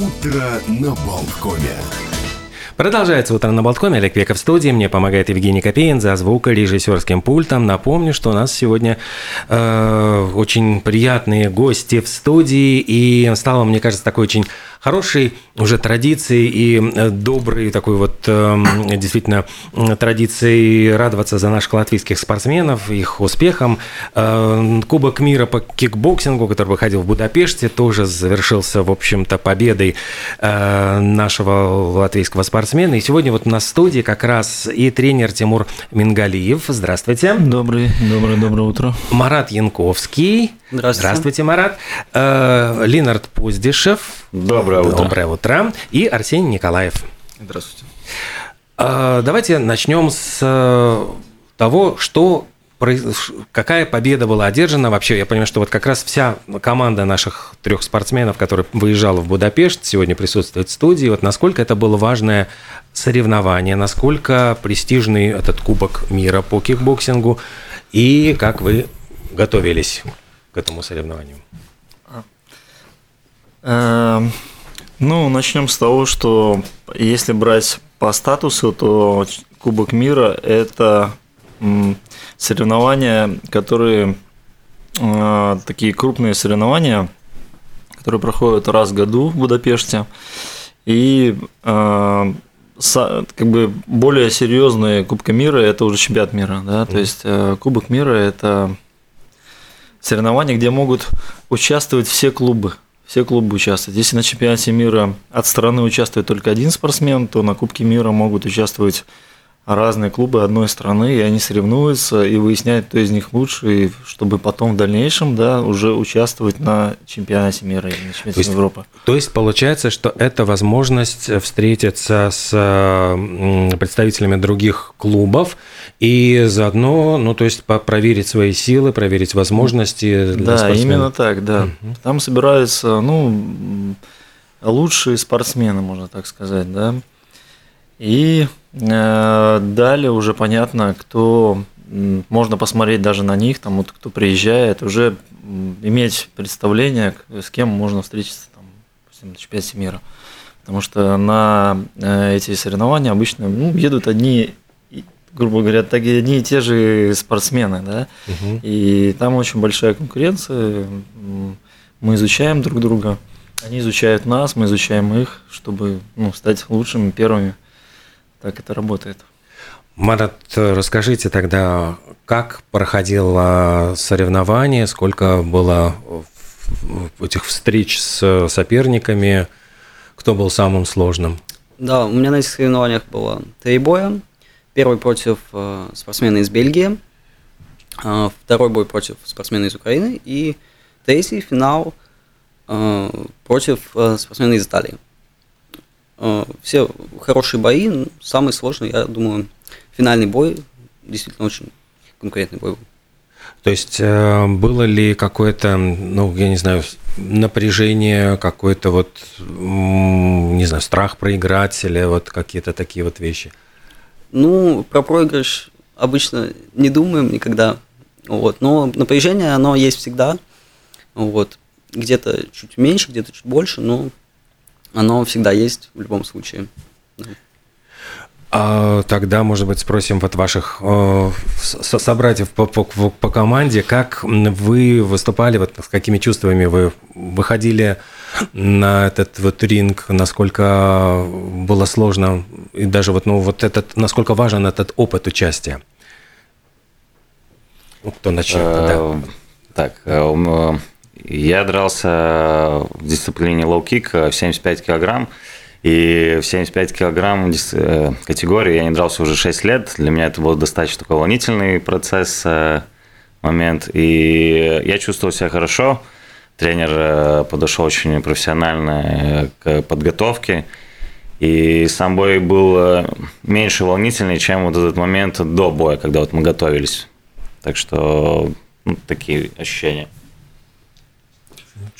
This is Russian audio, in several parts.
Утро на Болткоме. Продолжается утро на Болткоме. Олег Веков в студии. Мне помогает Евгений Копеин за звукорежиссерским пультом. Напомню, что у нас сегодня э, очень приятные гости в студии. И стало, мне кажется, такой очень хорошей уже традицией и э, доброй такой вот эм, действительно традицией радоваться за наших латвийских спортсменов, их успехам. Э, Кубок мира по кикбоксингу, который проходил в Будапеште, тоже завершился, в общем-то, победой э, нашего латвийского спортсмена. И сегодня вот на студии как раз и тренер Тимур Мингалиев. Здравствуйте. Добрый, доброе, доброе утро. Марат Янковский. Здравствуйте. Здравствуйте, Марат. Ленард Пуздишев. Доброе утро. Доброе утро. И Арсений Николаев. Здравствуйте. Давайте начнем с того, что какая победа была одержана вообще? Я понимаю, что вот как раз вся команда наших трех спортсменов, которая выезжала в Будапешт, сегодня присутствует в студии. Вот насколько это было важное соревнование, насколько престижный этот Кубок мира по кикбоксингу и как вы готовились к этому соревнованию? Ну, начнем с того, что если брать по статусу, то Кубок мира – это соревнования, которые э, такие крупные соревнования, которые проходят раз в году в Будапеште. И э, как бы более серьезные Кубка мира это уже чемпионат мира, да, то есть э, Кубок мира это соревнования, где могут участвовать все клубы. Все клубы участвуют. Если на чемпионате мира от страны участвует только один спортсмен, то на Кубке мира могут участвовать разные клубы одной страны, и они соревнуются и выясняют, кто из них лучше, и чтобы потом в дальнейшем да, уже участвовать на чемпионате мира или на чемпионате то есть, Европы. То есть получается, что это возможность встретиться с представителями других клубов и заодно, ну то есть проверить свои силы, проверить возможности. Да, спортсменов. именно так, да. Угу. Там собираются, ну, лучшие спортсмены, можно так сказать, да. И далее уже понятно, кто можно посмотреть даже на них, там вот кто приезжает, уже иметь представление, с кем можно встретиться там, допустим, на чемпионате мира. Потому что на э, эти соревнования обычно ну, едут одни, грубо говоря, так и одни и те же спортсмены, да. Угу. И там очень большая конкуренция. Мы изучаем друг друга, они изучают нас, мы изучаем их, чтобы ну, стать лучшими первыми так это работает. Марат, расскажите тогда, как проходило соревнование, сколько было этих встреч с соперниками, кто был самым сложным? Да, у меня на этих соревнованиях было три боя. Первый против э, спортсмена из Бельгии, э, второй бой против спортсмена из Украины и третий финал э, против спортсмена из Италии. Э, все хорошие бои, самый сложный, я думаю, финальный бой, действительно очень конкурентный бой был. То есть э, было ли какое-то, ну, я не знаю, напряжение, какой-то вот, не знаю, страх проиграть или вот какие-то такие вот вещи? Ну, про проигрыш обычно не думаем никогда, вот, но напряжение, оно есть всегда, вот, где-то чуть меньше, где-то чуть больше, но оно всегда есть в любом случае. А тогда, может быть, спросим вот ваших э, собратьев по, по, по команде, как вы выступали, вот с какими чувствами вы выходили на этот вот ринг, насколько было сложно, и даже вот, ну, вот этот, насколько важен этот опыт участия? Ну, кто начнет? Да. Э, так, э, я дрался в дисциплине лоу-кик в 75 килограмм. И в 75 килограмм э, категории я не дрался уже 6 лет. Для меня это был достаточно такой волнительный процесс, э, момент. И я чувствовал себя хорошо. Тренер э, подошел очень профессионально к подготовке. И сам бой был меньше волнительный, чем вот этот момент до боя, когда вот мы готовились. Так что ну, такие ощущения.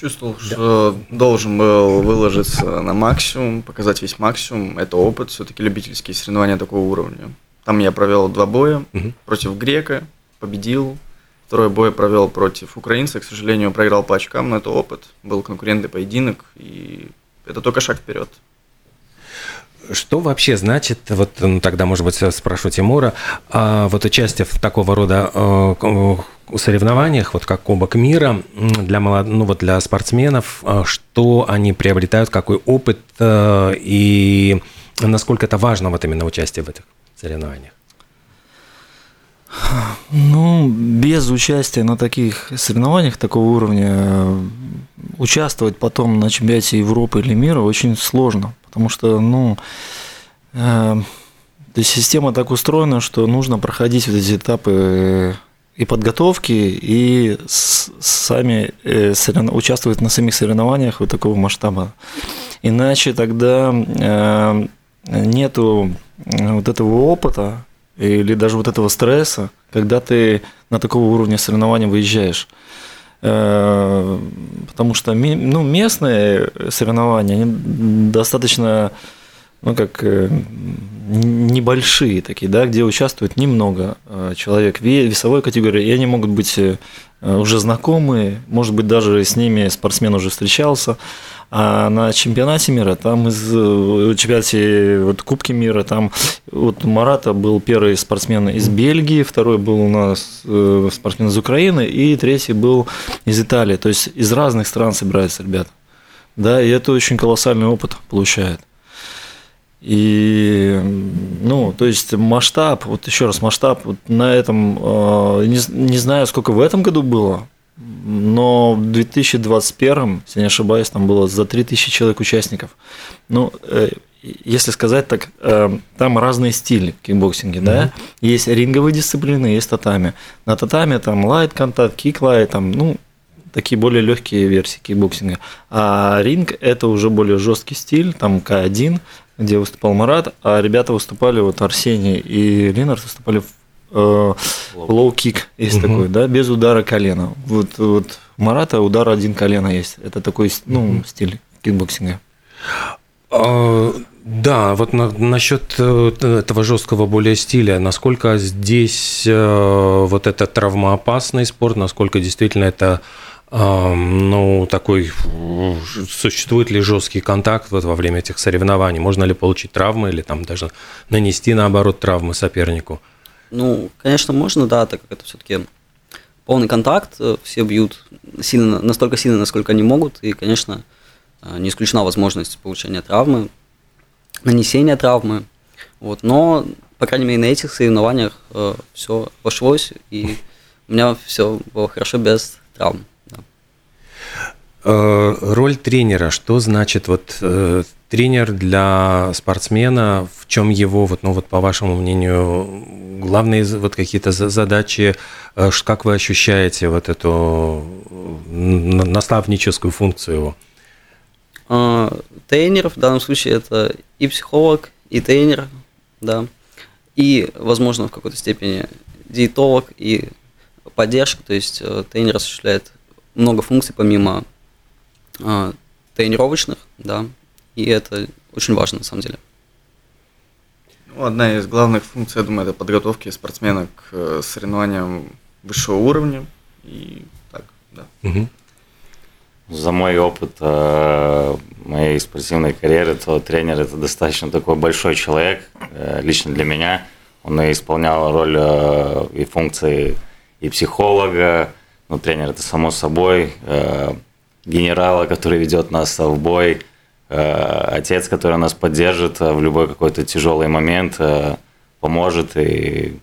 Чувствовал, да. что должен был выложиться на максимум, показать весь максимум. Это опыт, все-таки любительские соревнования такого уровня. Там я провел два боя угу. против грека, победил. Второй бой провел против украинца, к сожалению, проиграл по очкам, но это опыт. Был конкурентный поединок, и это только шаг вперед. Что вообще значит, вот ну, тогда, может быть, спрошу Тимура, а вот участие в такого рода э, соревнованиях, вот как Кубок мира, для, молод... ну, вот для спортсменов, э, что они приобретают, какой опыт и насколько это важно вот именно участие в этих соревнованиях? Ну, без участия на таких соревнованиях такого уровня участвовать потом на чемпионате Европы или мира очень сложно. Потому что, ну, э, система так устроена, что нужно проходить вот эти этапы э, и подготовки, и с, сами э, сорев... участвовать на самих соревнованиях вот такого масштаба. Иначе тогда э, нету э, вот этого опыта или даже вот этого стресса, когда ты на такого уровня соревнований выезжаешь. Э, потому что ну, местные соревнования, они достаточно ну, как э, небольшие такие, да, где участвует немного э, человек весовой категории, и они могут быть уже знакомые, может быть, даже с ними спортсмен уже встречался, а на чемпионате мира, там из э, чемпионате вот, Кубки мира, там вот Марата был первый спортсмен из Бельгии, второй был у нас э, спортсмен из Украины, и третий был из Италии. То есть из разных стран собираются ребята. Да, и это очень колоссальный опыт получает. И, ну, то есть масштаб, вот еще раз, масштаб вот на этом, э, не, не знаю, сколько в этом году было, но в 2021, если не ошибаюсь, там было за 3000 человек участников. Ну, э, если сказать так, э, там разные стили в кикбоксинге, mm-hmm. да? Есть ринговые дисциплины, есть татами. На татами там лайт контакт, кик лайт, там, ну, такие более легкие версии кикбоксинга. А ринг это уже более жесткий стиль, там К1, где выступал Марат, а ребята выступали, вот Арсений и Ленард выступали в лоу-кик есть угу. такой, да, без удара колена. Вот, вот Марата удар один колено есть. Это такой, ну, угу. стиль кикбоксинга. А, да, вот на, насчет э, этого жесткого более стиля, насколько здесь э, вот это травмоопасный спорт, насколько действительно это э, ну, такой, существует ли жесткий контакт вот во время этих соревнований? Можно ли получить травмы или там даже нанести, наоборот, травмы сопернику? Ну, конечно, можно, да, так как это все-таки полный контакт, э, все бьют сильно, настолько сильно, насколько они могут, и, конечно, э, не исключена возможность получения травмы, нанесения травмы, вот, но, по крайней мере, на этих соревнованиях э, все обошлось, и у меня все было хорошо без травм. Э, роль тренера, что значит вот тренер для спортсмена, в чем его, вот, ну вот по вашему мнению, главные вот какие-то задачи, э, как вы ощущаете вот эту наставническую функцию? Его? А, тренер в данном случае это и психолог, и тренер, да, и, возможно, в какой-то степени диетолог и поддержка, то есть э, тренер осуществляет много функций помимо э, тренировочных, да, и это очень важно на самом деле. Ну, одна из главных функций, я думаю, это подготовки спортсмена к э, соревнованиям высшего уровня. И так, да. Угу. За мой опыт э, моей спортивной карьеры, то тренер это достаточно такой большой человек, э, лично для меня. Он и исполнял роль э, и функции и психолога, ну, тренер это само собой, э, генерала, который ведет нас в бой, Э, отец, который нас поддержит э, в любой какой-то тяжелый момент, э, поможет и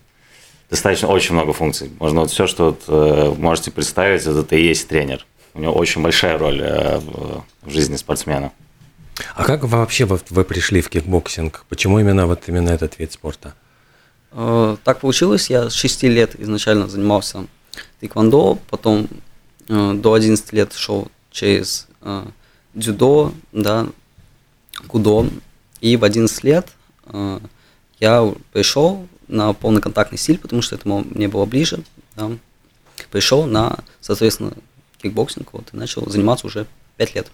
достаточно очень много функций. Можно вот все, что вот, можете представить, это и есть тренер. У него очень большая роль в жизни спортсмена. А как вообще вы, вы пришли в кикбоксинг? Почему именно вот именно этот вид спорта? Так получилось, я с 6 лет изначально занимался тэквондо, потом до 11 лет шел через дзюдо, да, кудо. И в 11 лет э, я пришел на полный контактный стиль, потому что это мне было ближе. Да. Пришел на, соответственно, кикбоксинг, вот, и начал заниматься уже 5 лет.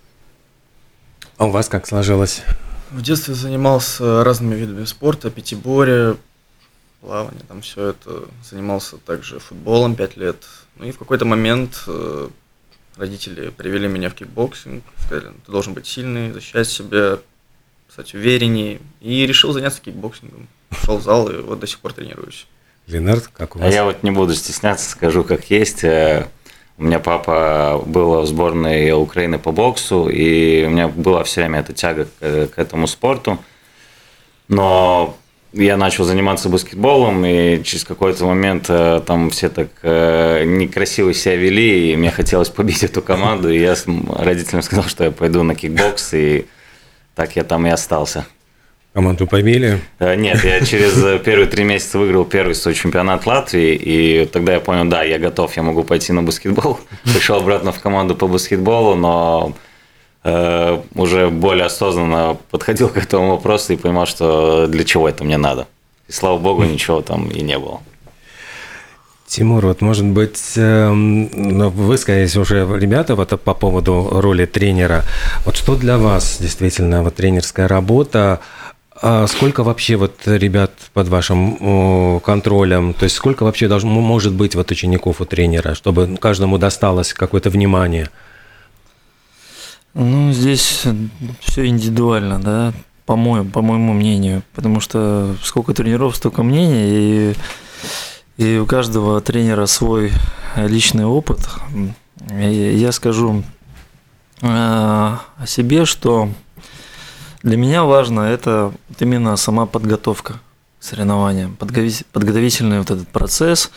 А у вас как сложилось? В детстве занимался разными видами спорта, пятиборье, плавание, там все это. Занимался также футболом 5 лет. Ну и в какой-то момент э, родители привели меня в кикбоксинг, сказали, ты должен быть сильный, защищать себя, стать увереннее. И решил заняться кикбоксингом. Шел в зал и вот до сих пор тренируюсь. Ленард, как у А вас? я вот не буду стесняться, скажу как есть. Э, У меня папа был в сборной Украины по боксу, и у меня была все время эта тяга к, к этому спорту. Но я начал заниматься баскетболом, и через какой-то момент э, там все так э, некрасиво себя вели, и мне хотелось побить эту команду, и я родителям сказал, что я пойду на кикбокс, и так я там и остался. Команду побили. Э, Нет, я через первые три месяца выиграл первый свой чемпионат Латвии, и тогда я понял, да, я готов, я могу пойти на баскетбол. Пришел обратно в команду по баскетболу, но уже более осознанно подходил к этому вопросу и понимал, что для чего это мне надо. И слава богу, ничего там и не было. Тимур, вот может быть, эм, ну, вы сказали уже, ребята, вот по поводу роли тренера. Вот что для вас действительно вот тренерская работа? А сколько вообще вот ребят под вашим контролем? То есть сколько вообще должно, может быть вот учеников у тренера, чтобы каждому досталось какое-то внимание? Здесь все индивидуально, да, по моему, по моему мнению. Потому что сколько тренеров, столько мнений, и, и у каждого тренера свой личный опыт. И я скажу э, о себе, что для меня важно это вот именно сама подготовка к соревнованиям, подготовительный вот этот процесс.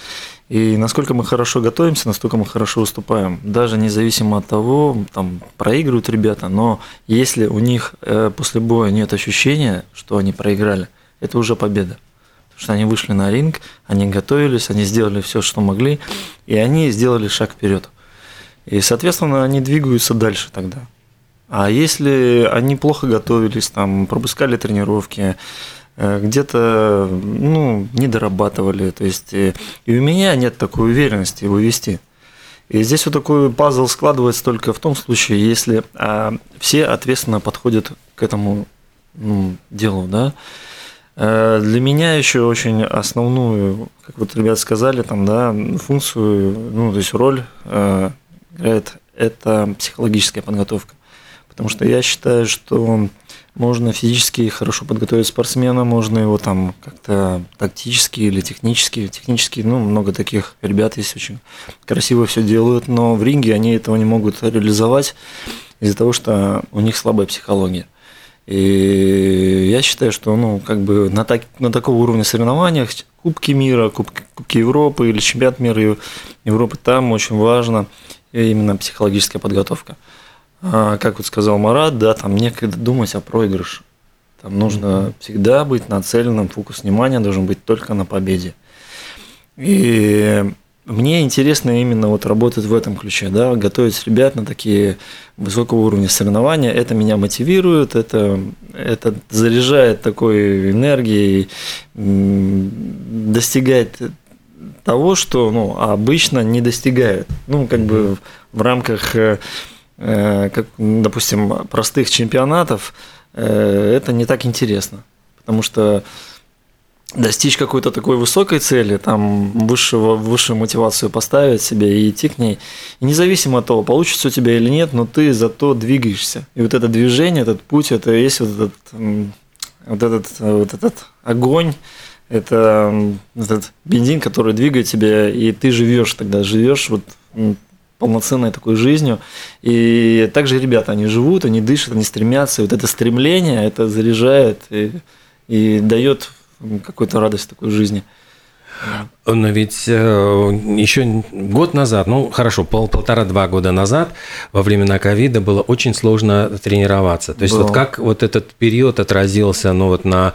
И насколько мы хорошо готовимся, настолько мы хорошо выступаем. Даже независимо от того, там проигрывают ребята, но если у них э, после боя нет ощущения, что они проиграли, это уже победа. Потому что они вышли на ринг, они готовились, они сделали все, что могли, и они сделали шаг вперед. И, соответственно, они двигаются дальше тогда. А если они плохо готовились, там, пропускали тренировки, где-то ну, не дорабатывали, то есть э, и у меня нет такой уверенности его вести. И здесь вот такой пазл складывается только в том случае, если а, все ответственно подходят к этому ну, делу, да. Э, Для меня еще очень основную, как вот ребята сказали, там, да, функцию, ну, то есть роль э, играет это психологическая подготовка. Потому что я считаю, что можно физически хорошо подготовить спортсмена, можно его там как-то тактически или технически. Технически, ну, много таких ребят есть очень красиво все делают, но в ринге они этого не могут реализовать из-за того, что у них слабая психология. И я считаю, что ну, как бы на, так, на такого уровня соревнованиях, Кубки мира, Кубки, Кубки Европы или Чемпионат мира Ев- Европы, там очень важно именно психологическая подготовка. А, как вот сказал Марат, да, там некогда думать о проигрыше. Там нужно всегда быть нацеленным, фокус внимания должен быть только на победе. И мне интересно именно вот работать в этом ключе, да, готовить ребят на такие высокого уровня соревнования. Это меня мотивирует, это, это заряжает такой энергией, достигает того, что ну, обычно не достигают. Ну, как бы в рамках, э, как, допустим, простых чемпионатов э, это не так интересно. Потому что достичь какой-то такой высокой цели, там высшего, высшую мотивацию поставить себе и идти к ней. И независимо от того, получится у тебя или нет, но ты зато двигаешься. И вот это движение, этот путь, это есть вот этот, вот этот, вот этот огонь, это этот бензин, который двигает тебя, и ты живешь тогда, живешь вот полноценной такой жизнью. И также ребята, они живут, они дышат, они стремятся. И вот это стремление, это заряжает и, и дает какую-то радость такой жизни. Но ведь э, еще год назад, ну хорошо, пол, полтора-два года назад, во времена ковида было очень сложно тренироваться. То есть Было. вот как вот этот период отразился ну, вот на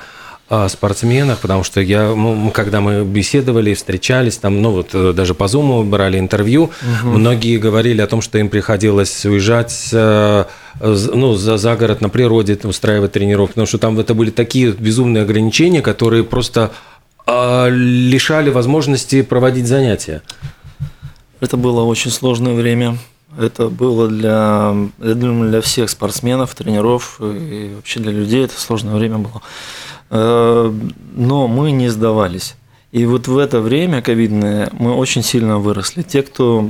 спортсменах, потому что я, ну, когда мы беседовали, встречались, там, ну вот э, даже по Zoom брали интервью, многие говорили о том, что им приходилось уезжать э, ну, за, за город на природе устраивать тренировки, потому что там это были такие безумные ограничения, которые просто а, лишали возможности проводить занятия. Это было очень сложное время. Это было для, я думаю, для всех спортсменов, тренеров и вообще для людей это сложное время было. Э, Но мы не сдавались. И вот в это время ковидное мы очень сильно выросли. Те, кто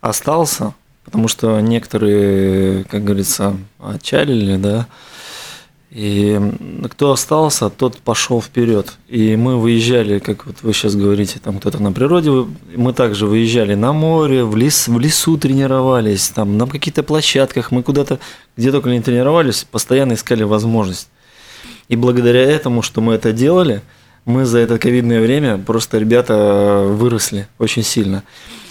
остался, потому что некоторые, как говорится, отчалили, да, и кто остался, тот пошел вперед. И мы выезжали, как вот вы сейчас говорите, там кто-то на природе, мы также выезжали на море, в, лес, в лесу тренировались, там на каких-то площадках, мы куда-то, где только не тренировались, постоянно искали возможность. И благодаря этому, что мы это делали, мы за это ковидное время просто ребята выросли очень сильно.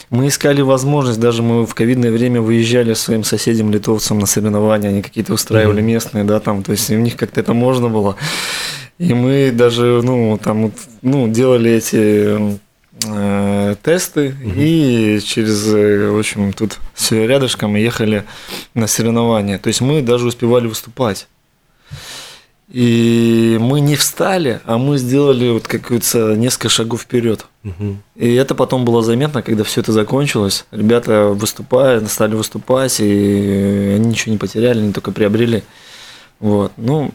Мы искали возможность, даже мы в ковидное время выезжали своим соседям литовцам на соревнования, они какие-то устраивали местные, да, там, то есть у них как-то это можно было. И мы даже, ну, там, ну, делали эти э, тесты угу. и через, э, в общем, тут все рядышком ехали на соревнования. То есть мы даже успевали выступать. И мы не встали, а мы сделали вот какую-то несколько шагов вперед. Угу. И это потом было заметно, когда все это закончилось. Ребята выступали, стали выступать, и они ничего не потеряли, они только приобрели. Вот. Ну,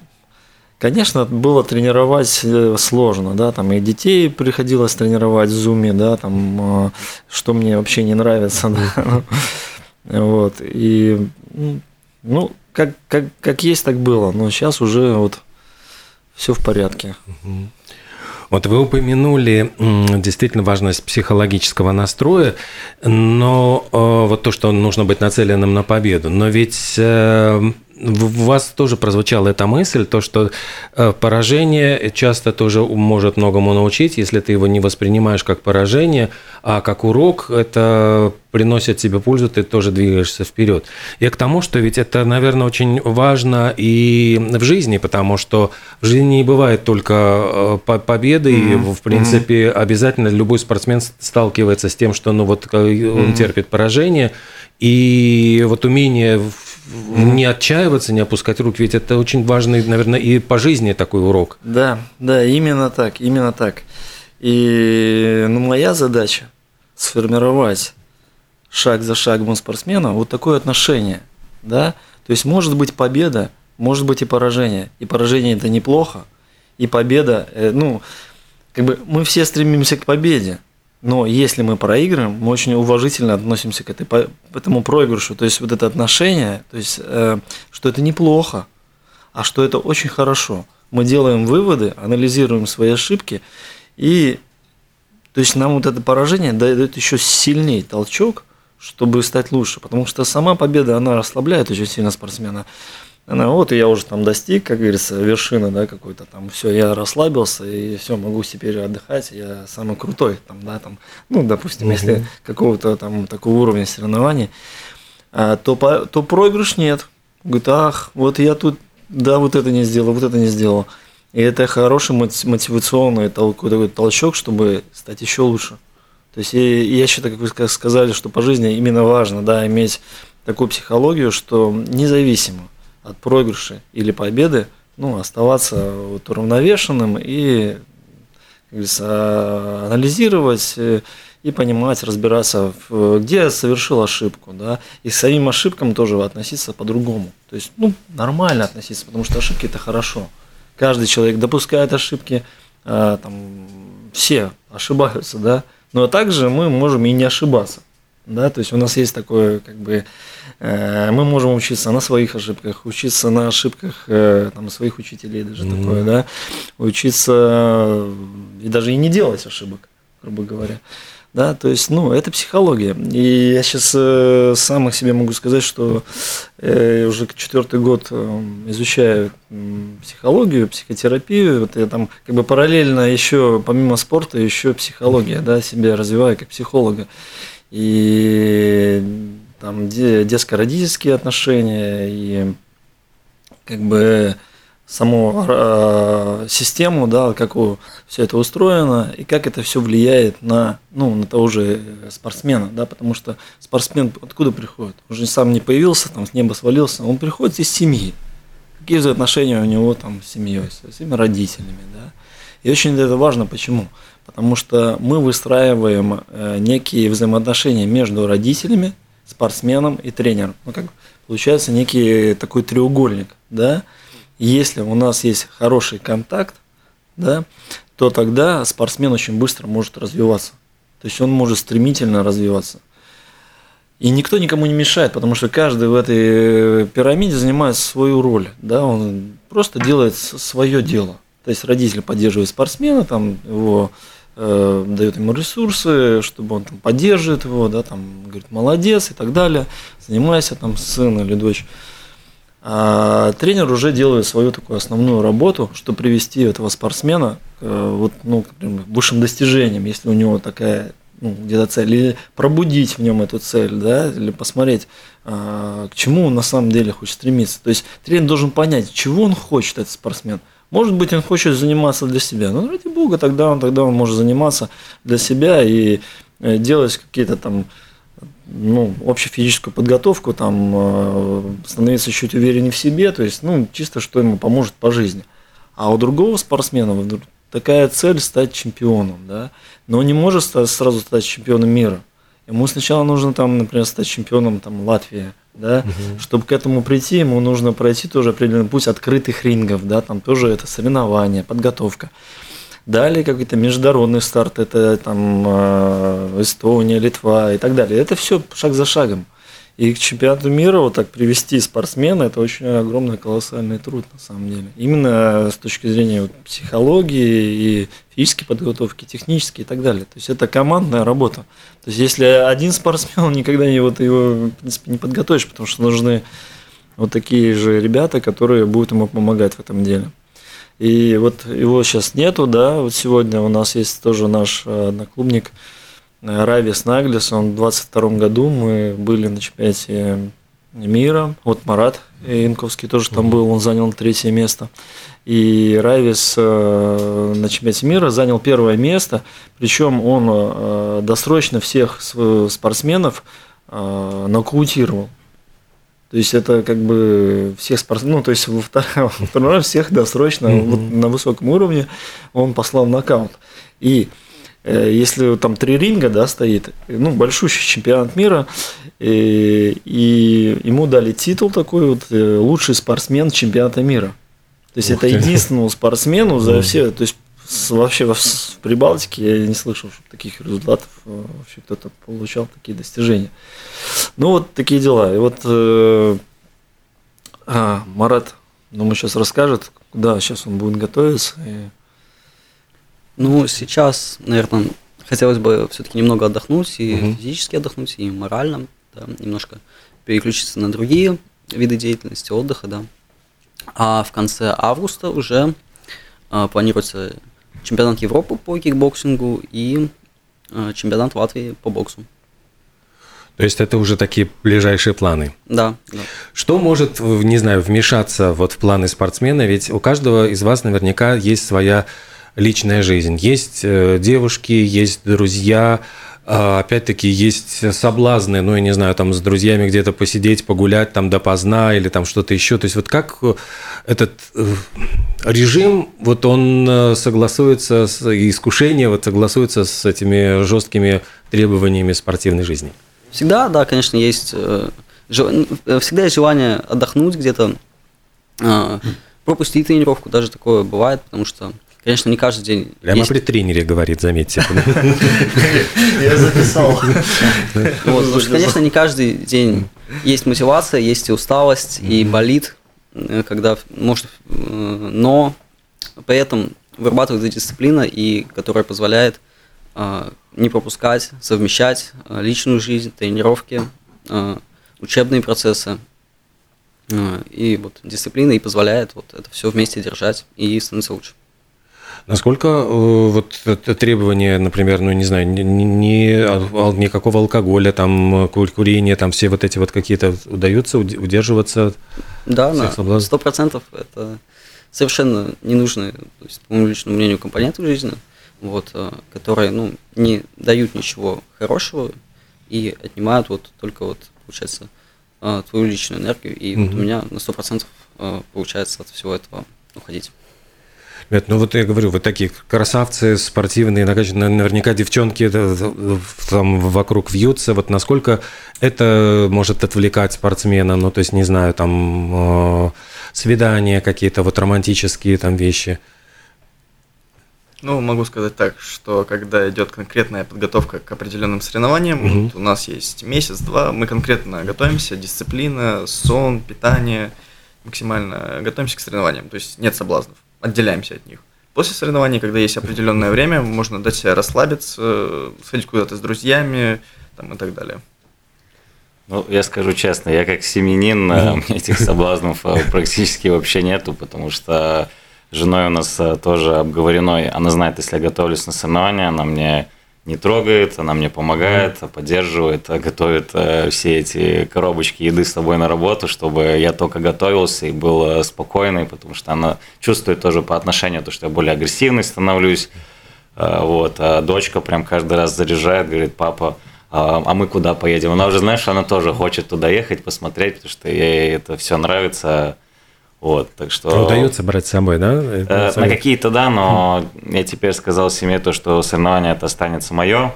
конечно, было тренировать э, сложно, да, там и детей приходилось тренировать в зуме, да, там, а, что мне вообще не нравится, да. Вот. И, ну, как, как, как есть, так было. Но сейчас уже вот все в порядке. Вот вы упомянули действительно важность психологического настроя, но э, вот то, что нужно быть нацеленным на победу. Но ведь э, у вас тоже прозвучала эта мысль, то, что э, поражение часто тоже может многому научить, если ты его не воспринимаешь как поражение, а как урок, это приносит тебе пользу, ты тоже двигаешься вперед. И к тому, что ведь это, наверное, очень важно и в жизни, потому что в жизни не бывает только э, победы, mm-hmm. и, в принципе, mm-hmm. обязательно любой спортсмен сталкивается с тем, что ну, вот, он mm-hmm. терпит поражение, и вот умение не отчаиваться, не опускать рук, ведь это очень важный, наверное, и по жизни такой урок. Да, да, именно так, именно так. И ну, моя задача сформировать шаг за шагом спортсмена вот такое отношение, да, то есть может быть победа, может быть и поражение, и поражение это неплохо, и победа, э, ну, как бы мы все стремимся к победе, но если мы проиграем, мы очень уважительно относимся к этой, к этому проигрышу. То есть вот это отношение, то есть, э, что это неплохо, а что это очень хорошо. Мы делаем выводы, анализируем свои ошибки, и то есть нам вот это поражение дает еще сильнее толчок, чтобы стать лучше. Потому что сама победа, она расслабляет очень сильно спортсмена. Она, вот я уже там достиг, как говорится, вершины, да, какой-то там, все, я расслабился, и все, могу теперь отдыхать, я самый крутой, там, да, там, ну, допустим, угу. если какого-то там такого уровня соревнований, а, то, по, то проигрыш нет. Говорит, ах, вот я тут, да, вот это не сделал, вот это не сделал. И это хороший мотивационный такой толчок, чтобы стать еще лучше. То есть я считаю, как вы сказали, что по жизни именно важно, да, иметь такую психологию, что независимо от проигрыша или победы, ну, оставаться вот уравновешенным и, как говорится, анализировать э, и понимать, разбираться, где я совершил ошибку, да, и к самим ошибкам тоже относиться по-другому. То есть, ну, нормально относиться, потому что ошибки это хорошо. Каждый человек допускает ошибки, а, там, все ошибаются, да, но также мы можем и не ошибаться, да, то есть у нас есть такое, как бы, мы можем учиться на своих ошибках, учиться на ошибках э, там, своих учителей, даже mm-hmm. такое, да, учиться и даже и не делать ошибок, грубо говоря. Да, то есть, ну, это психология. И я сейчас э, сам о себе могу сказать, что э, уже четвертый год э, изучаю психологию, психотерапию. Вот я там как бы параллельно еще, помимо спорта, еще психология, да, себя развиваю как психолога. И там детско-родительские отношения и как бы саму э, систему, да, как у, все это устроено и как это все влияет на, ну, на того же спортсмена, да, потому что спортсмен откуда приходит? Он же сам не появился, там с неба свалился, он приходит из семьи. Какие взаимоотношения у него там с семьей, со своими родителями, да. И очень это важно, почему? Потому что мы выстраиваем э, некие взаимоотношения между родителями, спортсменом и тренером. Ну, как получается некий такой треугольник, да. Если у нас есть хороший контакт, да, то тогда спортсмен очень быстро может развиваться. То есть он может стремительно развиваться. И никто никому не мешает, потому что каждый в этой пирамиде занимает свою роль. Да? Он просто делает свое дело. То есть родители поддерживают спортсмена, там его э, дает ему ресурсы, чтобы он там поддерживает его, да, там говорит молодец и так далее, занимайся там сын или дочь. А тренер уже делает свою такую основную работу, чтобы привести этого спортсмена к э, вот, ну, к высшим достижениям, если у него такая ну, где-то цель, или пробудить в нем эту цель, да, или посмотреть, а, к чему он на самом деле хочет стремиться. То есть тренер должен понять, чего он хочет, этот спортсмен. Может быть, он хочет заниматься для себя. Ну, ради бога, тогда он, тогда он может заниматься для себя и э, делать какие-то там ну, общую физическую подготовку, там, э, становиться чуть увереннее в себе, то есть, ну, чисто что ему поможет по жизни. А у другого спортсмена такая цель стать чемпионом, да, но он не может сразу стать чемпионом мира. Ему сначала нужно там, например, стать чемпионом там, Латвии, да, угу. чтобы к этому прийти, ему нужно пройти тоже определенный путь открытых рингов, да, там тоже это соревнования, подготовка. Далее какой-то международный старт, это там э, Эстония, Литва и так далее. Это все шаг за шагом. И к чемпионату мира вот так привести спортсмена, это очень огромный, колоссальный труд на самом деле. Именно с точки зрения вот, психологии и физической подготовки, технической и так далее. То есть это командная работа. То есть если один спортсмен, никогда не, вот его в принципе, не подготовишь, потому что нужны вот такие же ребята, которые будут ему помогать в этом деле. И вот его сейчас нету, да, вот сегодня у нас есть тоже наш э, одноклубник э, Равис Наглис, он в 22 году, мы были на чемпионате мира, вот Марат Инковский тоже там был, он занял третье место. И Райвис э, на чемпионате мира занял первое место, причем он досрочно всех спортсменов нокаутировал. То есть это как бы всех спортсменов, ну то есть во втором, во втором всех досрочно mm-hmm. вот на высоком уровне он послал в нокаут. И э, если там три ринга, да, стоит, ну большущий чемпионат мира, и, и ему дали титул такой вот э, лучший спортсмен чемпионата мира. То есть Ух это ты. единственному спортсмену за все, то есть вообще в Прибалтике я не слышал, что таких результатов э, вообще кто-то получал такие достижения. Ну вот такие дела. И вот э, а, Марат, думаю, сейчас расскажет, куда сейчас он будет готовиться. И... Ну, сейчас, наверное, хотелось бы все-таки немного отдохнуть, и угу. физически отдохнуть, и морально, да, немножко переключиться на другие виды деятельности, отдыха, да. А в конце августа уже а, планируется чемпионат Европы по кикбоксингу и а, чемпионат Латвии по боксу. То есть это уже такие ближайшие планы. Да, да. Что может, не знаю, вмешаться вот в планы спортсмена? Ведь у каждого из вас наверняка есть своя личная жизнь. Есть э, девушки, есть друзья, а, опять-таки есть соблазны, ну, я не знаю, там с друзьями где-то посидеть, погулять там допоздна или там что-то еще. То есть вот как э, этот э, режим, вот он согласуется, с, искушение вот согласуется с этими жесткими требованиями спортивной жизни? Всегда, да, конечно, есть, всегда есть желание отдохнуть где-то, пропустить тренировку, даже такое бывает, потому что Конечно, не каждый день. Прямо есть... при тренере говорит, заметьте. Я записал. Конечно, не каждый день есть мотивация, есть и усталость, и болит, э, когда может, э, но при этом вырабатывается дисциплина, и которая позволяет э, не пропускать, совмещать личную жизнь, тренировки, учебные процессы. И вот дисциплина и позволяет вот это все вместе держать и становиться лучше. Насколько э, вот это требование, например, ну не знаю, ни, ни, никакого алкоголя, там курения, там все вот эти вот какие-то удается удерживаться? Да, на сто процентов это совершенно ненужные, то есть, по моему личному мнению, компоненты в жизни, вот, э, которые ну, не дают ничего хорошего и отнимают вот только вот, получается, э, твою личную энергию. И угу. вот у меня на сто процентов получается от всего этого уходить. Нет, ну вот я говорю, вот такие красавцы спортивные, наверняка девчонки там вокруг вьются. Вот насколько это может отвлекать спортсмена, ну то есть, не знаю, там э, свидания какие-то, вот романтические там вещи. Ну, могу сказать так, что когда идет конкретная подготовка к определенным соревнованиям, Мгм. вот у нас есть месяц-два, мы конкретно готовимся, дисциплина, сон, питание, максимально готовимся к соревнованиям, то есть нет соблазнов, отделяемся от них. После соревнований, когда есть определенное время, можно дать себе расслабиться, сходить куда-то с друзьями там, и так далее. Ну, я скажу честно, я как семьянин, э, у меня этих соблазнов э, практически вообще нету, потому что женой у нас э, тоже обговорено, она знает, если я готовлюсь на соревнования, она мне не трогает, она мне помогает, поддерживает, готовит э, все эти коробочки еды с собой на работу, чтобы я только готовился и был э, спокойный, потому что она чувствует тоже по отношению то, что я более агрессивный становлюсь. Э, Вот, а дочка прям каждый раз заряжает, говорит, папа, а а мы куда поедем? Она уже, знаешь, она тоже хочет туда ехать, посмотреть, потому что ей это все нравится. Вот, так что... А Удается брать с собой, да? Э, На какие-то да, но я теперь сказал семье то, что соревнование это останется мое,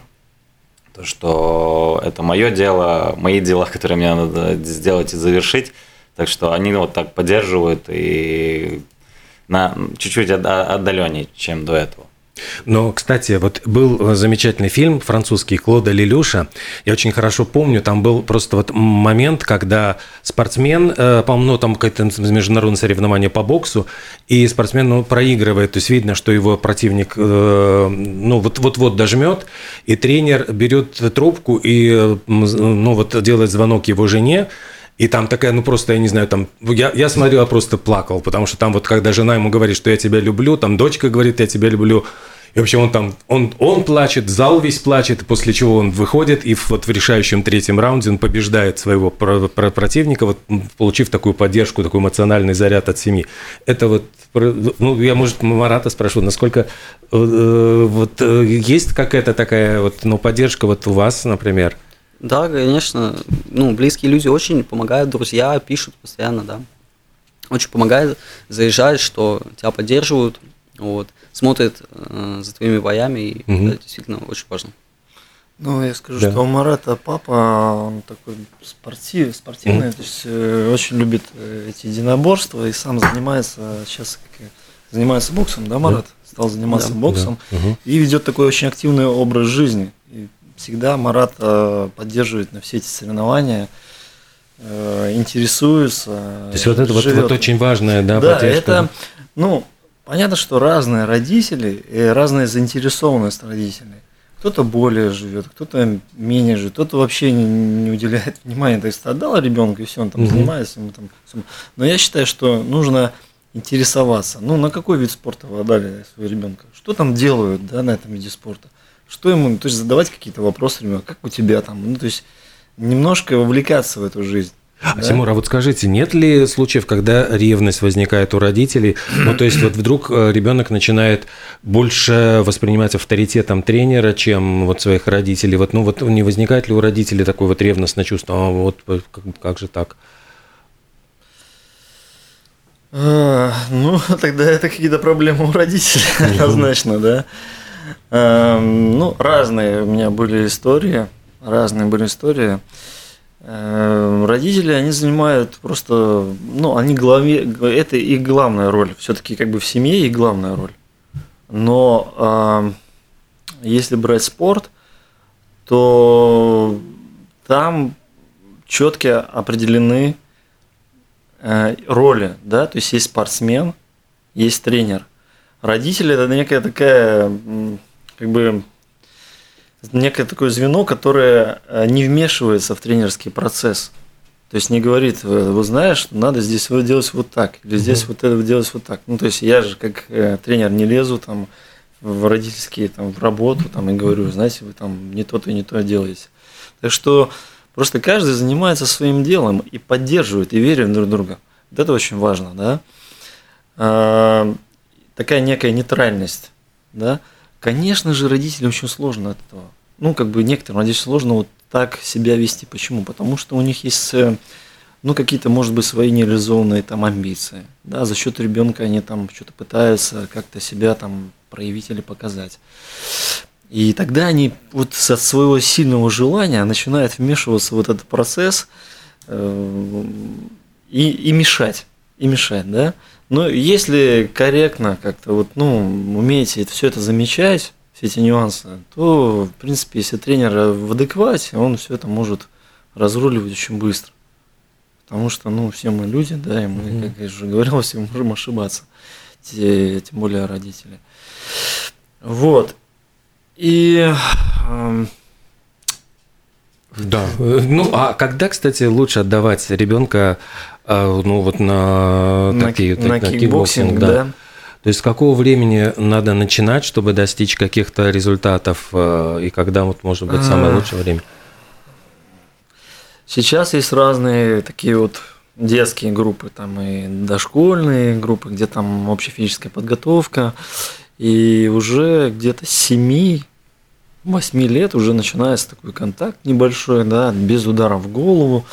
то, что это мое дело, мои дела, которые мне надо сделать и завершить. Так что они вот так поддерживают и на чуть-чуть отдаленнее, чем до этого. Но, кстати, вот был замечательный фильм французский «Клода Лелюша». Я очень хорошо помню, там был просто вот момент, когда спортсмен, э, по-моему, ну, там какое-то международное соревнование по боксу, и спортсмен ну, проигрывает, то есть видно, что его противник э, ну, вот- вот-вот дожмет, и тренер берет трубку и э, ну, вот делает звонок его жене, и там такая, ну просто, я не знаю, там, я, я смотрел, я просто плакал, потому что там вот, когда жена ему говорит, что я тебя люблю, там дочка говорит, я тебя люблю, и вообще он там, он, он плачет, зал весь плачет, после чего он выходит, и вот в решающем третьем раунде он побеждает своего про- про- противника, вот получив такую поддержку, такой эмоциональный заряд от семьи. Это вот, ну, я, может, Марата спрошу, насколько э, э, вот э, есть какая-то такая вот, ну, поддержка вот у вас, например? Да, конечно. Ну, близкие люди очень помогают, друзья пишут постоянно, да. Очень помогает, заезжают, что тебя поддерживают, вот, смотрят э, за твоими боями, и Мгм. это действительно очень важно. Ну, я скажу, Да. что у Марата папа, он такой спортив, спортивный, то есть э, очень любит э, эти единоборства и сам занимается сейчас занимается боксом, да, Марат? Стал заниматься Да. боксом Да. И ведет такой очень активный образ жизни. И всегда Марат э, поддерживает на все эти соревнования, э, интересуется. То есть вот это вот, вот очень важная, да, Да, поддержка. это, ну, понятно, что разные родители и разная заинтересованность родителей. Кто-то более живет, кто-то менее живет, кто-то вообще не, не уделяет внимания. То есть отдал ребенку и все, он там Мгм. занимается. Ему там. Но я считаю, что нужно интересоваться. Ну, на какой вид спорта вы отдали своего ребенка? Что там делают да, на этом виде спорта? Что ему, то есть задавать какие-то вопросы ребенку, как у тебя там, ну, то есть немножко вовлекаться в эту жизнь. А, да? Тимур, а вот скажите, нет ли случаев, когда ревность возникает у родителей? Ну, то есть вот вдруг э, ребенок начинает больше воспринимать авторитетом тренера, чем вот своих родителей. Вот, ну, вот не возникает ли у родителей такое вот ревностное чувство? А вот как, как же так? А, Ну, тогда это какие-то проблемы у родителей, однозначно, да. Эм, Ну, разные у меня были истории, разные были истории. Эм, Родители, они занимают просто, ну, они главе, это их главная роль. Все-таки как бы в семье их главная роль. Но эм, если брать спорт, то там четко определены э, роли, да, то есть есть спортсмен, есть тренер. Родители это некая такая, как бы, некое такое звено, которое э, не вмешивается в тренерский процесс. То есть не говорит, вот знаешь, надо здесь вот делать вот так, или здесь вот это делать вот так. Ну, то есть я же как э, тренер не лезу там в родительские, там, в работу, там, и говорю, знаете, вы там не то-то и не то делаете. Так что просто каждый занимается своим делом и поддерживает, и верит друг в друга. Вот это очень важно, да. Такая некая нейтральность, да. Конечно же, родителям очень сложно от этого. Ну, как бы некоторым родителям сложно вот так себя вести. Почему? Потому что у них есть, э, ну, какие-то, может быть, свои нереализованные там амбиции. Да, за счет ребенка они там что-то пытаются как-то себя там проявить или показать. И тогда они вот от своего сильного желания начинают вмешиваться в вот этот процесс э, и, и мешать. и мешать, да. Но если корректно как-то вот, ну, умеете все это замечать, все эти нюансы, то, в принципе, если тренер в адеквате, он все это может разруливать очень быстро. Потому что, ну, все мы люди, да, и мы, mm-hmm. как я уже говорил, все можем ошибаться, те, тем более родители. Вот. И эм, да. Ну, а когда, кстати, лучше отдавать ребенка, э, ну, вот на, на такие на, на кикбоксинг, да? да? То есть с какого времени надо начинать, чтобы достичь каких-то результатов, э, и когда вот может быть самое лучшее время? Сейчас есть разные такие вот детские группы, там и дошкольные группы, где там общая физическая подготовка, и уже где-то с 7 8 лет уже начинается такой контакт небольшой, да, без удара в голову,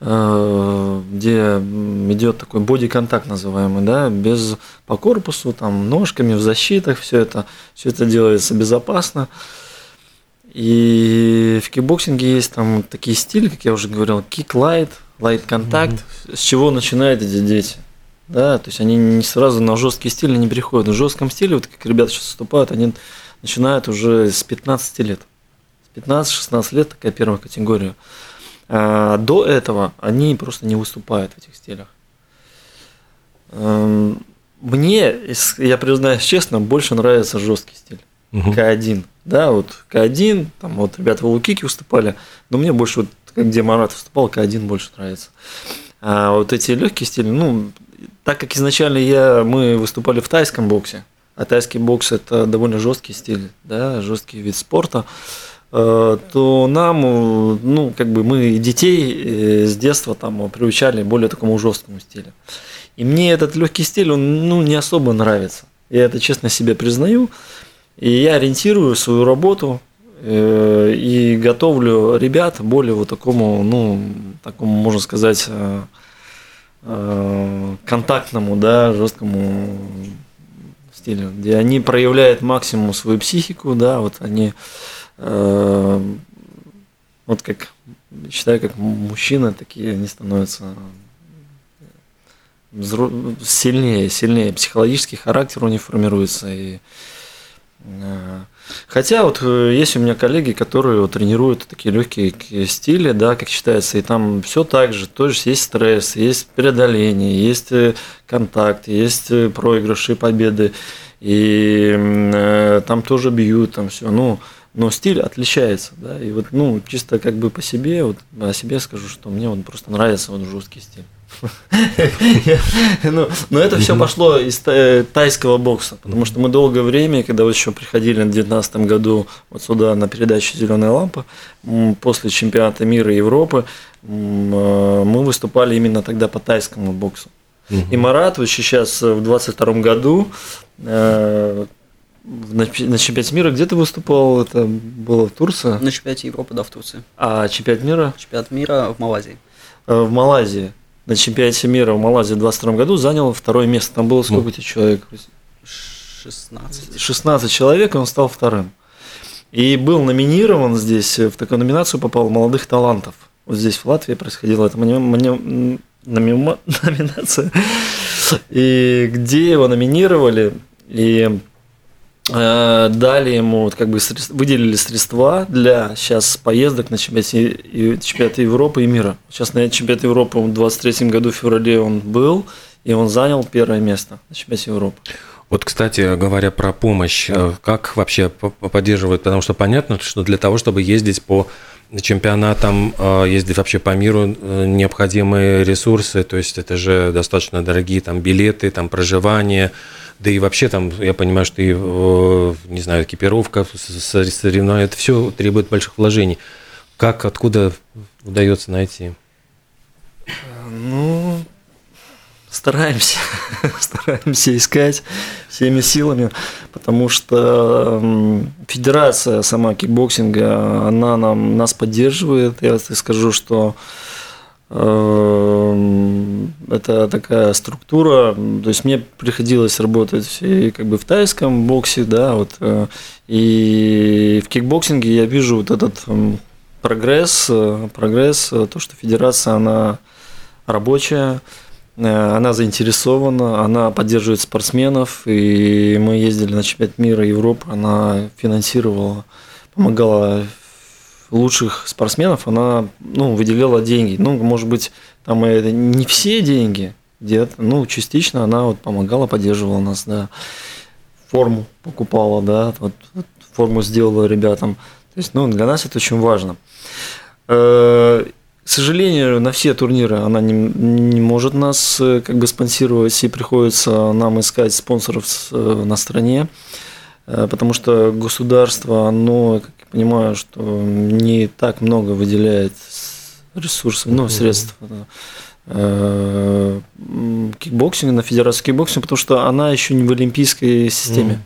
где идет такой боди-контакт называемый, да, без по корпусу, там, ножками в защитах, все это, все это делается безопасно. И в кикбоксинге есть там такие стили, как я уже говорил, кик-лайт, лайт-контакт, mm-hmm. с чего начинают эти дети. Да, то есть они не сразу на жесткий стиль не приходят. В жестком стиле, вот как ребята сейчас выступают, они начинают уже с 15 лет. С 15-16 лет такая первая категория. А до этого они просто не выступают в этих стилях. Эм, мне, я признаюсь честно, больше нравится жесткий стиль. Угу. К1. Да, вот К1, там вот ребята в Лукике выступали, но мне больше, вот где Марат выступал, К1 больше нравится. А вот эти легкие стили, ну, так как изначально я, мы выступали в тайском боксе, а тайский бокс это довольно жесткий стиль, да, жесткий вид спорта, э, то нам, ну, как бы мы детей э, с детства там приучали более такому жесткому стилю. И мне этот легкий стиль, он, ну, не особо нравится. Я это честно себе признаю. И я ориентирую свою работу э, и готовлю ребят более вот такому, ну, такому, можно сказать, контактному, да, жесткому стилю, где они проявляют максимум свою психику, да, вот они э, вот как считаю, как мужчина, такие они становятся сильнее, сильнее. Психологический характер у них формируется и э, Хотя вот э, есть у меня коллеги, которые вот, тренируют такие легкие стили, да, как считается, и там все так же, тоже есть стресс, есть преодоление, есть э, контакт, есть э, проигрыши, победы, и э, там тоже бьют, там все, ну, но стиль отличается, да, и вот, ну, чисто как бы по себе, вот о себе скажу, что мне вот просто нравится вот жесткий стиль. ну, но это все пошло из тайского бокса, потому что мы долгое время, когда вот еще приходили в 2019 году вот сюда на передачу «Зеленая лампа», после чемпионата мира и Европы, э, мы выступали именно тогда по тайскому боксу. И Марат вот сейчас в 22 году э, на, чемпионате мира где ты выступал? Это было в Турции? На чемпионате Европы, да, в Турции. А чемпионат мира? Чемпионат мира в Малайзии. Э, в Малайзии на чемпионате мира в Малайзии в 22 году занял второе место. Там было сколько ну, человек? 16. 16 человек, и он стал вторым. И был номинирован здесь, в такую номинацию попал молодых талантов. Вот здесь в Латвии происходила эта номинация. И где его номинировали, и Э, дали ему вот как бы выделили средства для сейчас поездок на чемпионате, чемпионат Европы и мира. Сейчас на чемпионате Европы в 23 году в феврале он был, и он занял первое место на чемпионате Европы. Вот, кстати, говоря про помощь, э, как вообще поддерживают? Потому что понятно, что для того, чтобы ездить по чемпионатам, э, ездить вообще по миру, необходимые ресурсы, то есть это же достаточно дорогие там билеты, там проживание, да и вообще там, я понимаю, что и, не знаю, экипировка, соревнования, это все требует больших вложений. Как, откуда удается найти? Ну, стараемся, стараемся искать всеми силами, потому что федерация сама кикбоксинга, она нам, нас поддерживает. Я скажу, что это такая структура, то есть мне приходилось работать и как бы в тайском боксе, да, вот, э, и в кикбоксинге я вижу вот этот эм, прогресс, э, прогресс, э, то, что федерация, она рабочая, она заинтересована, она поддерживает спортсменов, и мы ездили на чемпионат мира Европы, она финансировала, помогала лучших спортсменов, она ну, выделяла деньги. Ну, может быть, там это не все деньги, где-то, ну, частично она вот помогала, поддерживала нас, да. Форму покупала, да, вот, вот форму сделала ребятам. То есть, ну, для нас это очень важно. Э, к сожалению, на все турниры она не, не может нас э, как бы спонсировать, и приходится нам искать спонсоров э, на стране, потому что государство, оно, как понимаю, что не так много выделяет ресурсов, ну, средств кикбоксинга, на федерацию кикбоксинга, потому что она еще не в олимпийской системе.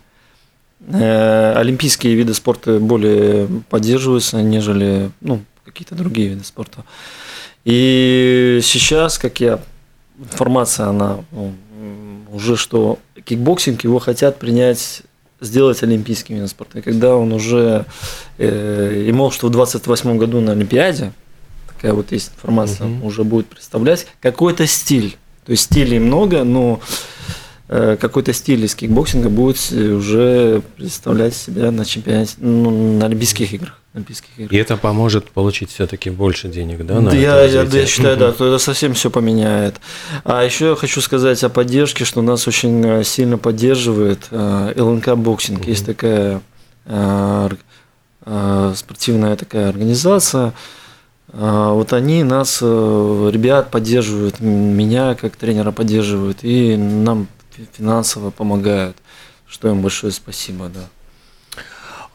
М-м. Олимпийские виды спорта более поддерживаются, нежели ну, какие-то другие виды спорта. И сейчас, как я, информация, она ну, уже, что кикбоксинг его хотят принять сделать олимпийским видом спорта. И когда он уже э, имел, что в 28 году на Олимпиаде, такая вот есть информация, угу. уже будет представлять какой-то стиль. То есть стилей много, но какой-то стиль из кикбоксинга будет уже представлять себя на чемпионате, ну, на Олимпийских играх. Олимпийских игр. И это поможет получить все-таки больше денег, да? На да, я, я, я считаю, да, то это совсем все поменяет. А еще я хочу сказать о поддержке, что нас очень э, сильно поддерживает э, ЛНК Боксинг. Угу. Есть такая э, спортивная такая организация. Вот они нас, ребят, поддерживают, меня как тренера поддерживают и нам финансово помогают. Что им большое спасибо, да.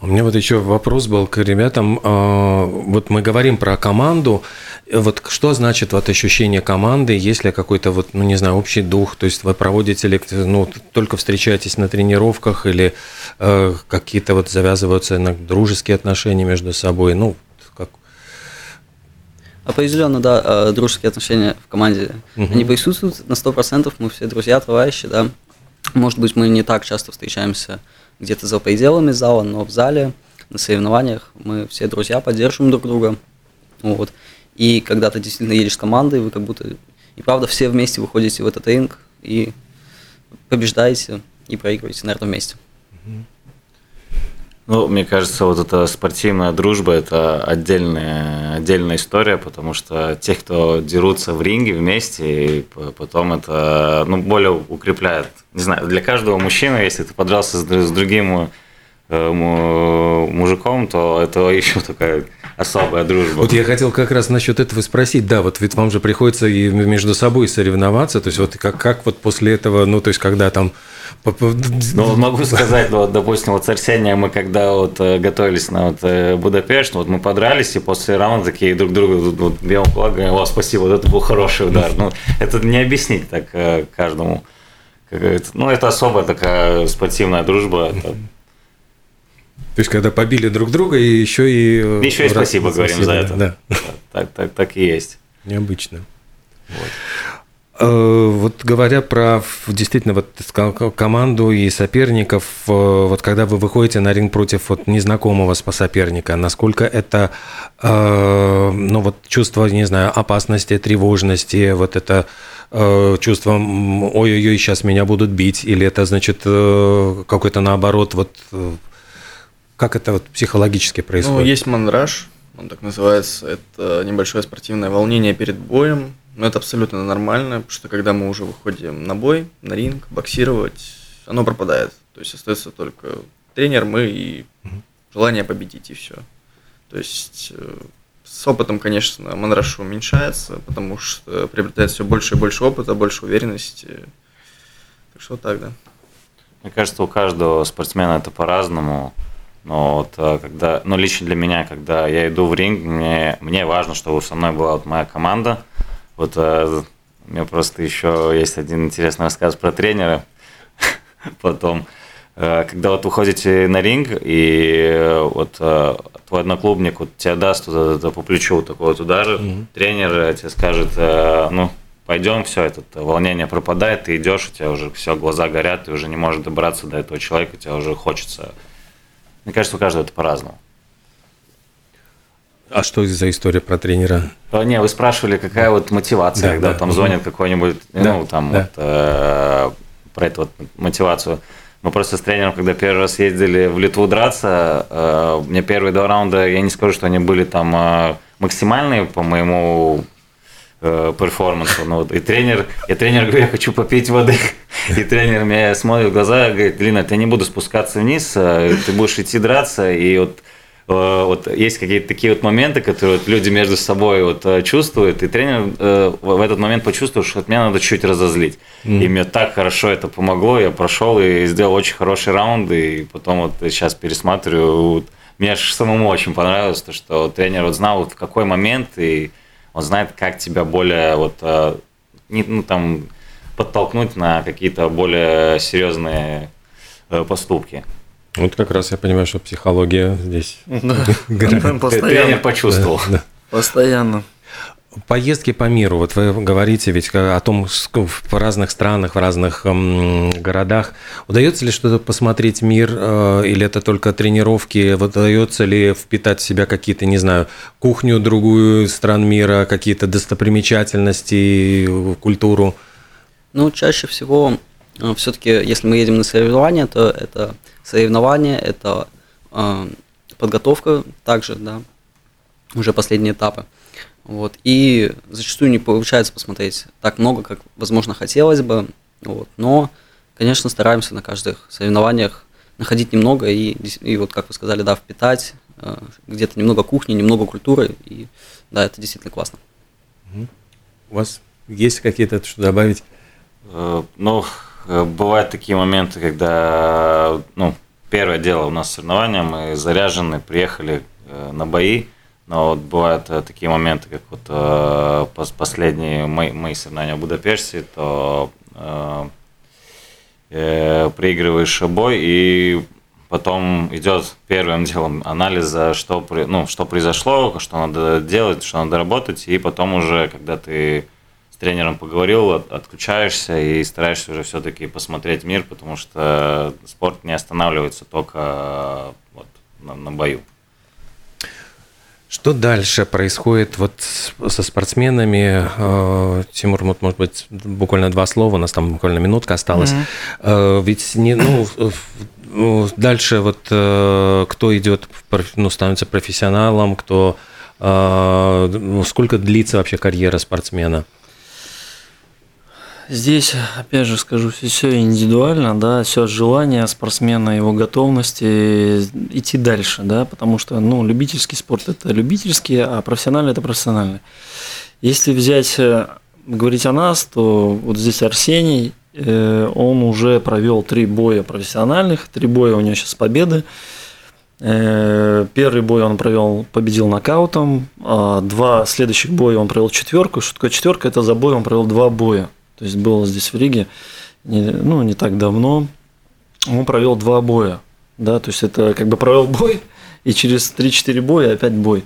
У меня вот еще вопрос был к ребятам. А, вот мы говорим про команду. Вот что значит вот ощущение команды, есть ли какой-то вот, ну не знаю, общий дух, то есть вы проводите лекции, ну только встречаетесь на тренировках или э, какие-то вот завязываются на дружеские отношения между собой, ну? Определенно, да, э, дружеские отношения в команде, угу. они присутствуют на 100%, мы все друзья, товарищи, да. Может быть, мы не так часто встречаемся где-то за пределами зала, но в зале, на соревнованиях мы все друзья, поддерживаем друг друга. Вот. И когда ты действительно едешь с командой, вы как будто и правда все вместе выходите в этот ринг и побеждаете и проигрываете, наверное, вместе. Ну, мне кажется, вот эта спортивная дружба – это отдельная, отдельная история, потому что те, кто дерутся в ринге вместе, и потом это ну, более укрепляет. Не знаю, для каждого мужчины, если ты подрался с, с другим мужиком, то это еще такая особая дружба. Вот я хотел как раз насчет этого спросить. Да, вот ведь вам же приходится и между собой соревноваться. То есть вот как, как вот после этого, ну, то есть когда там ну, могу сказать, ну, вот, допустим, вот с Арсением мы когда вот э, готовились на вот э, Будапешт, вот мы подрались, и после раунда такие друг другу вот, бьем говорим, о, спасибо, вот это был хороший удар. Ну, это не объяснить так э, каждому. Ну, это особая такая спортивная дружба. Это... То есть, когда побили друг друга, и еще и... Еще и спасибо говорим за это. Да. Так, так, так и есть. Необычно. Вот. Э, вот говоря про действительно вот команду и соперников, э, вот когда вы выходите на ринг против вот незнакомого соперника, насколько это э, ну вот чувство, не знаю, опасности, тревожности, вот это чувство ой-ой-ой, сейчас меня будут бить, или это значит какой-то наоборот, вот как это вот психологически происходит? Ну, есть мандраж, он так называется, это небольшое спортивное волнение перед боем, но это абсолютно нормально, потому что когда мы уже выходим на бой, на ринг, боксировать, оно пропадает. То есть остается только тренер, мы и желание победить, и все. То есть э, с опытом, конечно, мандраж уменьшается, потому что приобретает все больше и больше опыта, больше уверенности. Так что вот так, да. Мне кажется, у каждого спортсмена это по-разному. Но вот э, когда, ну лично для меня, когда я иду в ринг, мне, мне важно, чтобы со мной была вот моя команда, вот а, у меня просто еще есть один интересный рассказ про тренера. Потом, э, когда вот уходите на ринг, и вот твой одноклубник вот тебя даст туда, по плечу вот такой вот удар, mm-hmm. тренер тебе скажет, ну, пойдем, все, это волнение пропадает, ты идешь, у тебя уже все, глаза горят, ты уже не можешь добраться до этого человека, тебе уже хочется. Мне кажется, у каждого это по-разному. А что за история про тренера? Не, вы спрашивали, какая вот мотивация, Да, когда да. там звонит какой-нибудь, ну, Да, там, да. вот, э, про эту вот мотивацию. Мы просто с тренером, когда первый раз ездили в Литву драться, э, мне первые два раунда, я не скажу, что они были там э, максимальные по моему э. Ну, вот, и тренер, я тренер говорю, я хочу попить воды. И тренер меня смотрит в глаза и говорит, Лина, я не буду спускаться вниз, э, ты будешь идти драться. И вот э, вот есть какие-то такие вот моменты, которые вот люди между собой вот э, чувствуют, и тренер э, в этот момент почувствовал, что от меня надо чуть разозлить. И мне так хорошо это помогло, я прошел и сделал очень хороший раунд, и потом вот сейчас пересматриваю, вот, мне аж самому очень понравилось, то, что тренер вот знал вот в какой момент, и он знает, как тебя более вот, э, не, ну, там, подтолкнуть на какие-то более серьезные э, поступки. Вот как раз я понимаю, что психология здесь играет. Тренер Постоянно. почувствовал. Да. Постоянно. Поездки по миру, вот вы говорите ведь о том, в разных странах, в разных городах. Удается ли что-то посмотреть мир, э, или это только тренировки? Удается ли впитать в себя какие-то, не знаю, кухню другую стран мира, какие-то достопримечательности, э, культуру? Ну, чаще всего, все-таки, если мы едем на соревнования, то это соревнования, это э, подготовка также, да, уже последние этапы. Вот. И зачастую не получается посмотреть так много, как, возможно, хотелось бы. Вот. Но, конечно, стараемся на каждых соревнованиях находить немного и, и вот, как вы сказали, да, впитать э, где-то немного кухни, немного культуры. И да, это действительно классно. У вас есть какие-то что добавить? Э, Ну, э, бывают такие моменты, когда, ну, первое дело у нас соревнования, мы заряжены, приехали на бои, но вот бывают э, такие моменты, как вот э, пос- последние мои, мои соревнования в Будапеште, то э, э, проигрываешь бой, и потом идет первым делом анализа, что, ну, что произошло, что надо делать, что надо работать, и потом уже, когда ты с тренером поговорил, от- отключаешься и стараешься уже все-таки посмотреть мир, потому что спорт не останавливается только вот, на, на бою. Что дальше происходит вот со спортсменами? Э, Тимур, вот, может быть, буквально два слова, у нас там буквально минутка осталась. Э, Ведь не, ну, ну, дальше вот э, кто идет, ну, становится профессионалом, кто ну, сколько длится вообще карьера спортсмена? Здесь, опять же, скажу, все индивидуально, да, все от желания спортсмена, его готовности идти дальше, да, потому что, ну, любительский спорт это любительский, а профессиональный это профессиональный. Если взять, э, говорить о нас, то вот здесь Арсений, э, он уже провел три боя профессиональных, три боя у него сейчас победы. Э, Первый бой он провел, победил нокаутом, а два следующих боя он провел четверку. Что такое четверка? Это за бой он провел два боя. То есть было здесь в Риге, не, ну, не так давно. Он провел два боя. Да, то есть это как бы провел бой, и через 3-4 боя опять бой.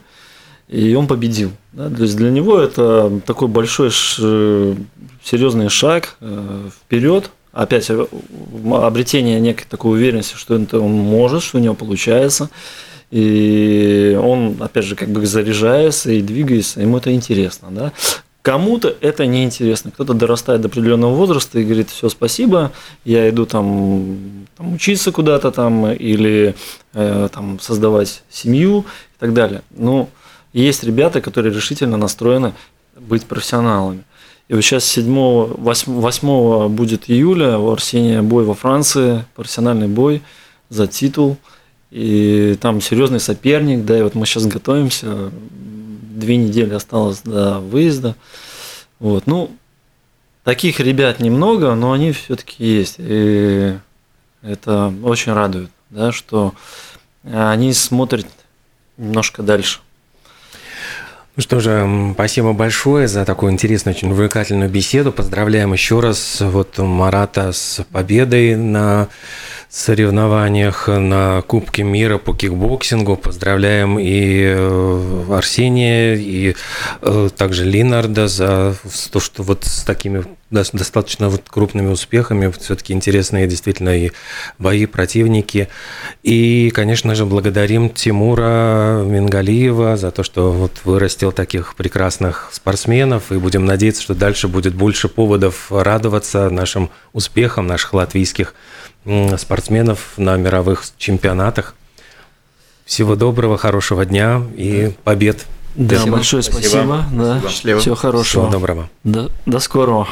И он победил. Да? То есть для него это такой большой ш- серьезный шаг э, вперед. Опять обретение некой такой уверенности, что это он может, что у него получается. И он, опять же, как бы заряжается и двигается, ему это интересно. Да? Кому-то это неинтересно. Кто-то дорастает до определенного возраста и говорит, все, спасибо, я иду там, там учиться куда-то там или э, там создавать семью и так далее. Но есть ребята, которые решительно настроены быть профессионалами. И вот сейчас 7, 8, 8 будет июля у Арсения бой во Франции, профессиональный бой за титул. И там серьезный соперник, да, и вот мы сейчас готовимся, две недели осталось до выезда. Вот, ну, таких ребят немного, но они все-таки есть. И это очень радует, да, что они смотрят немножко дальше. Ну что же, спасибо большое за такую интересную, очень увлекательную беседу. Поздравляем еще раз вот Марата с победой на соревнованиях на Кубке мира по кикбоксингу. Поздравляем и э, Арсения, и э, также Линарда за то, что вот с такими достаточно вот крупными успехами, все-таки интересные действительно и бои, противники. И, конечно же, благодарим Тимура Мингалиева за то, что вот вырастил таких прекрасных спортсменов, и будем надеяться, что дальше будет больше поводов радоваться нашим успехам, наших латвийских спортсменов на мировых чемпионатах. Всего доброго, хорошего дня и побед. Да, спасибо. большое спасибо. спасибо. Да. Счастливо. Всего хорошего. Всего доброго. До, до скорого.